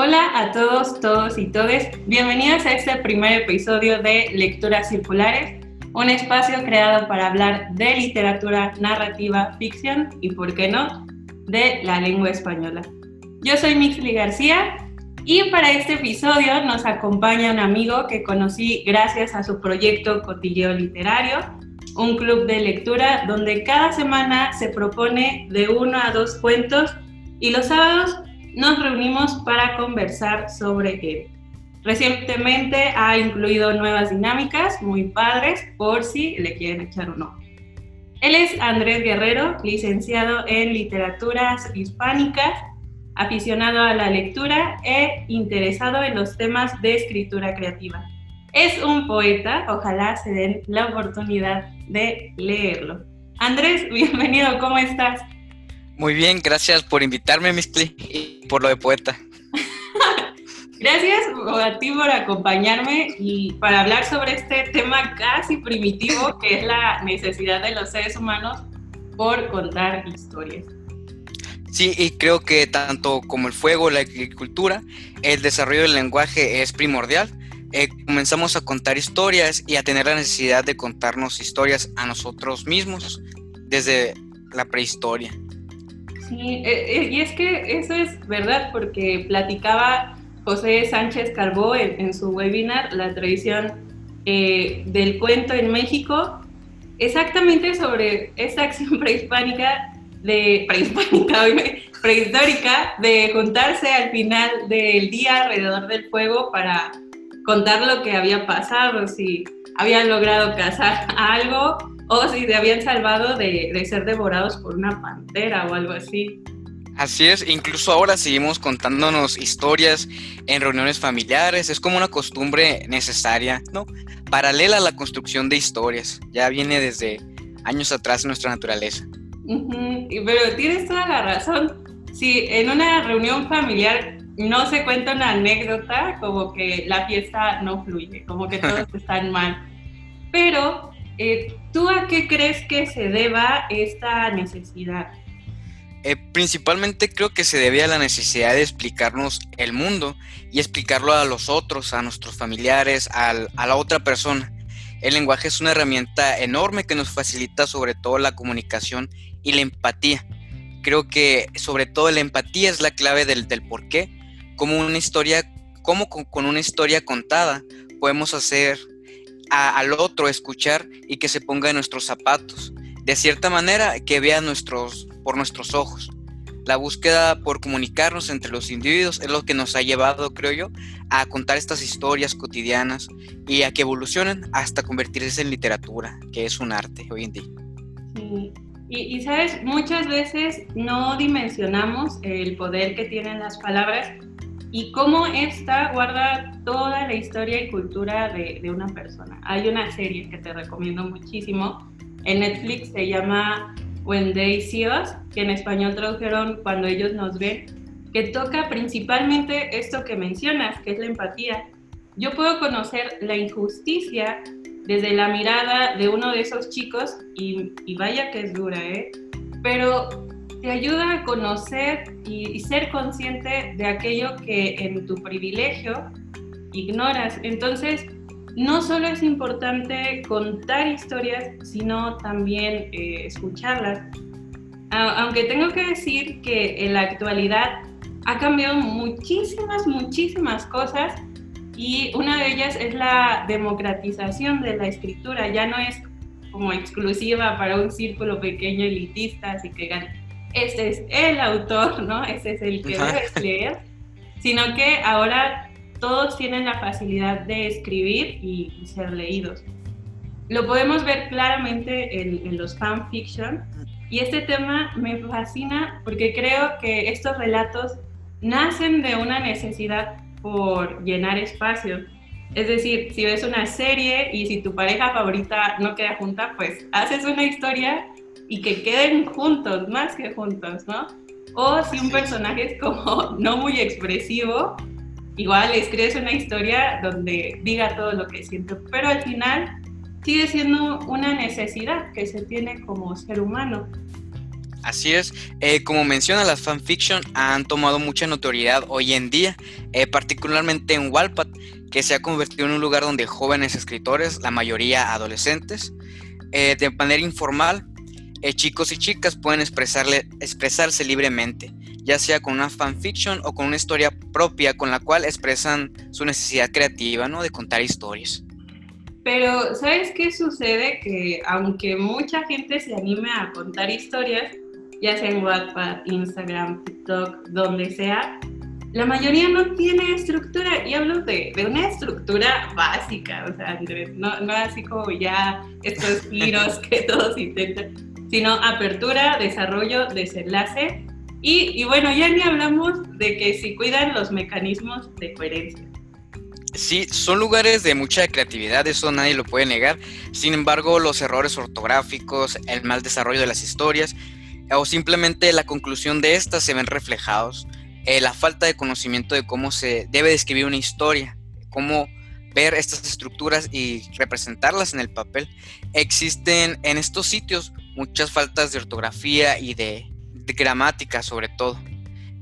Hola a todos, todos y todes. Bienvenidos a este primer episodio de Lecturas Circulares, un espacio creado para hablar de literatura, narrativa, ficción y, por qué no, de la lengua española. Yo soy Mixly García y para este episodio nos acompaña un amigo que conocí gracias a su proyecto Cotilleo Literario, un club de lectura donde cada semana se propone de uno a dos cuentos y los sábados nos reunimos para conversar sobre él. Recientemente ha incluido nuevas dinámicas muy padres por si le quieren echar un ojo. Él es Andrés Guerrero, licenciado en literaturas hispánicas, aficionado a la lectura e interesado en los temas de escritura creativa. Es un poeta, ojalá se den la oportunidad de leerlo. Andrés, bienvenido, ¿cómo estás? Muy bien, gracias por invitarme, Miscli, y por lo de poeta. gracias a ti por acompañarme y para hablar sobre este tema casi primitivo que es la necesidad de los seres humanos por contar historias. Sí, y creo que tanto como el fuego, la agricultura, el desarrollo del lenguaje es primordial. Eh, comenzamos a contar historias y a tener la necesidad de contarnos historias a nosotros mismos desde la prehistoria. Sí, eh, eh, y es que eso es verdad, porque platicaba José Sánchez Carbó en, su webinar La tradición eh, del cuento en México, exactamente sobre esa acción prehispánica de prehispánica, prehistórica de juntarse al final del día alrededor del fuego para contar lo que había pasado, si habían logrado cazar algo o si se habían salvado de, ser devorados por una pantera o algo así. Así es, incluso ahora seguimos contándonos historias en reuniones familiares, es como una costumbre necesaria, ¿no? Paralela a la construcción de historias, ya viene desde años atrás en nuestra naturaleza. Pero tienes toda la razón, si en una reunión familiar no se cuenta una anécdota, como que la fiesta no fluye, como que todos están mal. Pero eh, ¿Tú a qué crees que se deba esta necesidad? Eh, principalmente creo que se debe a la necesidad de explicarnos el mundo y explicarlo a los otros, a nuestros familiares, a la otra persona. El lenguaje es una herramienta enorme que nos facilita sobre todo la comunicación y la empatía. Creo que sobre todo la empatía es la clave del, del por qué. Como una historia, como con una historia contada podemos hacer al otro escuchar y que se ponga en nuestros zapatos, de cierta manera que vea nuestros, por nuestros ojos. La búsqueda por comunicarnos entre los individuos es lo que nos ha llevado, creo yo, a contar estas historias cotidianas y a que evolucionen hasta convertirse en literatura, que es un arte hoy en día. Y, y, sabes, muchas veces no dimensionamos el poder que tienen las palabras y cómo esta guarda toda la historia y cultura de, de, una persona. Hay una serie que te recomiendo muchísimo en Netflix, se llama When They See Us, que en español tradujeron Cuando ellos nos ven, que toca principalmente esto que mencionas, que es la empatía. Yo puedo conocer la injusticia desde la mirada de uno de esos chicos y, y vaya que es dura, ¿eh? Pero te ayuda a conocer y, ser consciente de aquello que en tu privilegio ignoras. Entonces, no solo es importante contar historias, sino también eh, escucharlas. aunque tengo que decir que en la actualidad ha cambiado muchísimas, muchísimas cosas y una de ellas es la democratización de la escritura. Ya no es como exclusiva para un círculo pequeño elitista, así que este es el autor, ¿no? Ese es el que debes leer, sino que ahora todos tienen la facilidad de escribir y, ser leídos. Lo podemos ver claramente en, en los fanfiction y este tema me fascina porque creo que estos relatos nacen de una necesidad por llenar espacio. Es decir, si ves una serie y si tu pareja favorita no queda junta, pues haces una historia y que queden juntos, más que juntos, ¿no? O si un personaje es como no muy expresivo, igual escribes una historia donde diga todo lo que siente, pero al final sigue siendo una necesidad que se tiene como ser humano. Así es, eh, como menciona, las fanfiction han tomado mucha notoriedad hoy en día, eh, particularmente en Wattpad, que se ha convertido en un lugar donde jóvenes escritores, la mayoría adolescentes, eh, de manera informal, chicos y chicas pueden expresarle, expresarse libremente, ya sea con una fanfiction o con una historia propia con la cual expresan su necesidad creativa, ¿no? De contar historias. Pero, ¿sabes qué sucede? Que aunque mucha gente se anime a contar historias, ya sea en WhatsApp, Instagram, TikTok, donde sea, la mayoría no tiene estructura. Y hablo de, de una estructura básica, o sea, Andrés, no, no así como ya estos giros que todos intentan, sino apertura, desarrollo, desenlace. Y, y bueno, ya ni hablamos de que si cuidan los mecanismos de coherencia. Sí, son lugares de mucha creatividad, eso nadie lo puede negar. Sin embargo, los errores ortográficos, el mal desarrollo de las historias o simplemente la conclusión de estas se ven reflejados. Eh, la falta de conocimiento de cómo se debe describir una historia, cómo ver estas estructuras y representarlas en el papel. Existen en estos sitios muchas faltas de ortografía y de, gramática sobre todo.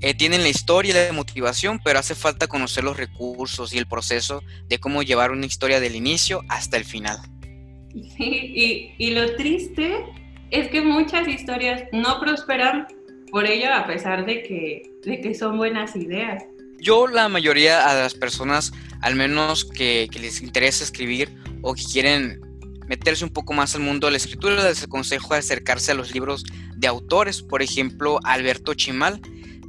Eh, tienen la historia y la motivación, pero hace falta conocer los recursos y el proceso de cómo llevar una historia del inicio hasta el final. Sí, y, y lo triste es que muchas historias no prosperan por ello a pesar de que, de que son buenas ideas. Yo la mayoría de las personas, al menos que, les interesa escribir o que quieren meterse un poco más al mundo de la escritura, les aconsejo acercarse a los libros de autores. Por ejemplo, Alberto Chimal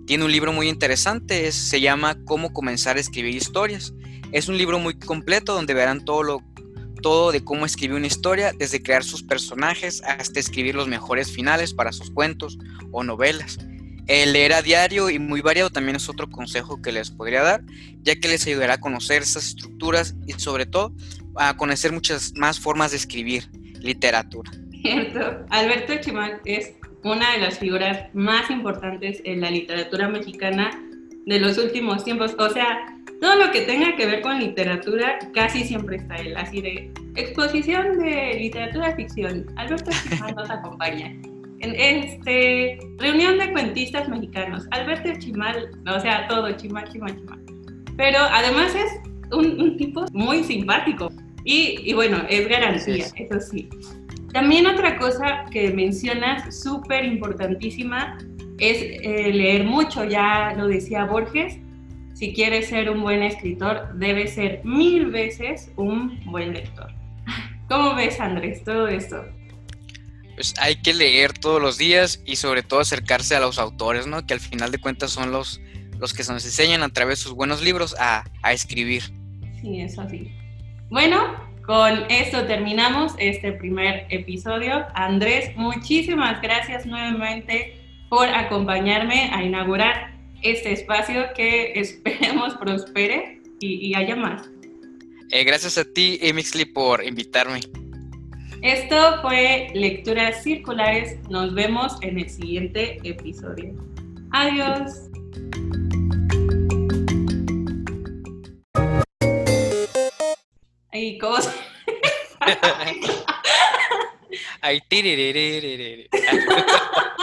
tiene un libro muy interesante, se llama Cómo comenzar a escribir historias. Es un libro muy completo donde verán todo lo todo de cómo escribir una historia, desde crear sus personajes hasta escribir los mejores finales para sus cuentos o novelas. El leer a diario y muy variado también es otro consejo que les podría dar, ya que les ayudará a conocer esas estructuras y sobre todo a conocer muchas más formas de escribir literatura. Cierto. Alberto Chimal es una de las figuras más importantes en la literatura mexicana de los últimos tiempos. O sea, todo lo que tenga que ver con literatura casi siempre está él, así de exposición de literatura ficción. Alberto Chimal nos acompaña. En este, reunión de cuentistas mexicanos. Alberto Chimal, o sea, todo, Chimal, Chimal, Chimal. Pero además es un, tipo muy simpático. Y, y, bueno, es garantía, eso sí. También otra cosa que mencionas súper importantísima es eh, leer mucho, ya lo decía Borges, si quieres ser un buen escritor, debes ser mil veces un buen lector. ¿Cómo ves, Andrés, todo esto? Pues hay que leer todos los días y sobre todo acercarse a los autores, ¿no? Que al final de cuentas son los, los que nos enseñan a través de sus buenos libros a, a escribir. Sí, eso sí. Bueno, con esto terminamos este primer episodio. Andrés, muchísimas gracias nuevamente por acompañarme a inaugurar este espacio que esperemos prospere y, haya más. Eh, gracias a ti, Emixly, por invitarme. Esto fue Lecturas Circulares. Nos vemos en el siguiente episodio. Adiós. Ay, ¿cómo Ay,